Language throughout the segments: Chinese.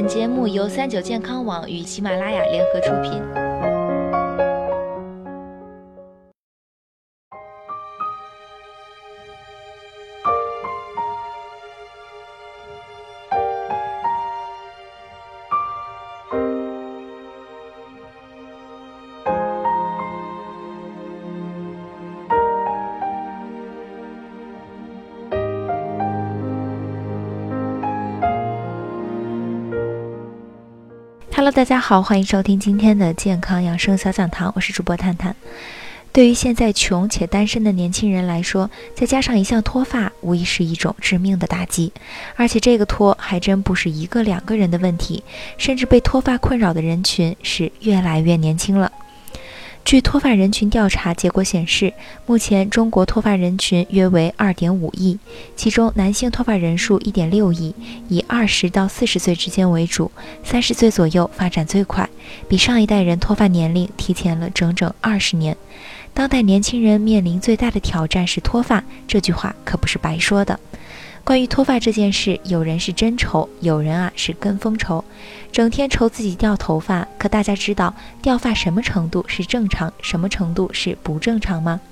本节目由三九健康网与喜马拉雅联合出品。Hello，大家好，欢迎收听今天的健康养生小讲堂，我是主播探探。对于现在穷且单身的年轻人来说，再加上一项脱发，无疑是一种致命的打击。而且这个脱还真不是一个两个人的问题，甚至被脱发困扰的人群是越来越年轻了。据脱发人群调查结果显示，目前中国脱发人群约为二点五亿，其中男性脱发人数一点六亿，以二十到四十岁之间为主，三十岁左右发展最快，比上一代人脱发年龄提前了整整二十年。当代年轻人面临最大的挑战是脱发，这句话可不是白说的。关于脱发这件事，有人是真愁，有人啊是跟风愁，整天愁自己掉头发。可大家知道掉发什么程度是正常，什么程度是不正常吗？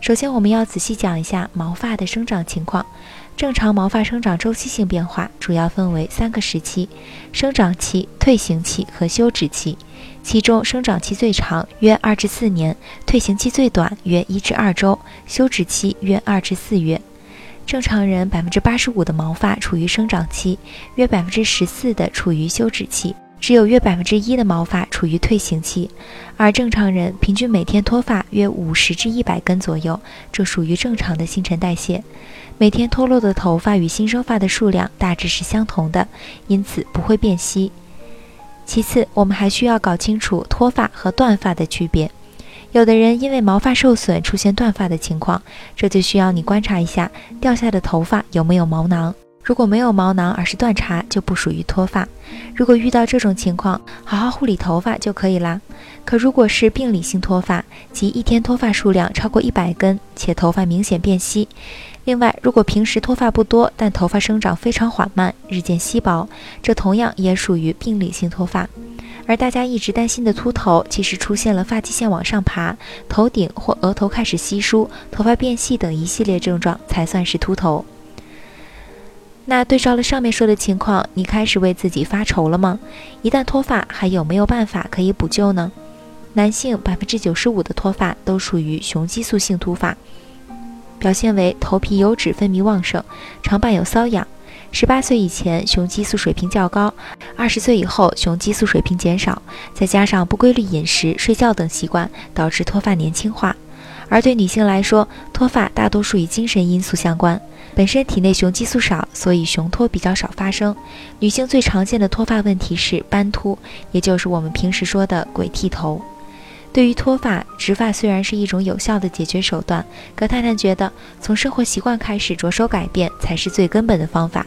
首先，我们要仔细讲一下毛发的生长情况。正常毛发生长周期性变化主要分为三个时期：生长期、退行期和休止期。其中，生长期最长，约二至四年；退行期最短，约一至二周；休止期约二至四月。正常人百分之八十五的毛发处于生长期，约百分之十四的处于休止期，只有约百分之一的毛发处于退行期。而正常人平均每天脱发约五十至一百根左右，这属于正常的新陈代谢。每天脱落的头发与新生发的数量大致是相同的，因此不会变稀。其次，我们还需要搞清楚脱发和断发的区别。有的人因为毛发受损出现断发的情况，这就需要你观察一下掉下的头发有没有毛囊。如果没有毛囊，而是断茬，就不属于脱发。如果遇到这种情况，好好护理头发就可以啦。可如果是病理性脱发，即一天脱发数量超过一百根，且头发明显变稀。另外，如果平时脱发不多，但头发生长非常缓慢，日渐稀薄，这同样也属于病理性脱发。而大家一直担心的秃头，其实出现了发际线往上爬、头顶或额头开始稀疏、头发变细等一系列症状，才算是秃头。那对照了上面说的情况，你开始为自己发愁了吗？一旦脱发，还有没有办法可以补救呢？男性百分之九十五的脱发都属于雄激素性脱发，表现为头皮油脂分泌旺盛，常伴有瘙痒。十八岁以前，雄激素水平较高；二十岁以后，雄激素水平减少，再加上不规律饮食、睡觉等习惯，导致脱发年轻化。而对女性来说，脱发大多数与精神因素相关，本身体内雄激素少，所以雄脱比较少发生。女性最常见的脱发问题是斑秃，也就是我们平时说的“鬼剃头”。对于脱发，植发虽然是一种有效的解决手段，可太太觉得从生活习惯开始着手改变才是最根本的方法。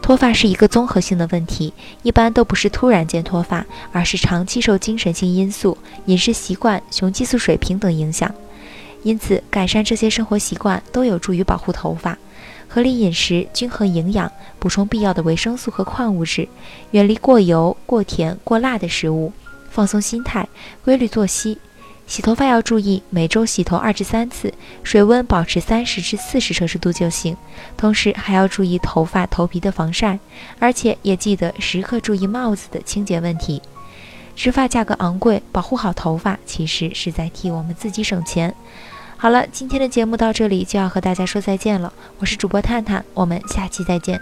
脱发是一个综合性的问题，一般都不是突然间脱发，而是长期受精神性因素、饮食习惯、雄激素水平等影响。因此，改善这些生活习惯都有助于保护头发。合理饮食、均衡营养、补充必要的维生素和矿物质，远离过油、过甜、过辣的食物，放松心态，规律作息。洗头发要注意，每周洗头二至三次，水温保持三十至四十摄氏度就行。同时还要注意头发、头皮的防晒，而且也记得时刻注意帽子的清洁问题。植发价格昂贵，保护好头发其实是在替我们自己省钱。好了，今天的节目到这里就要和大家说再见了，我是主播探探，我们下期再见。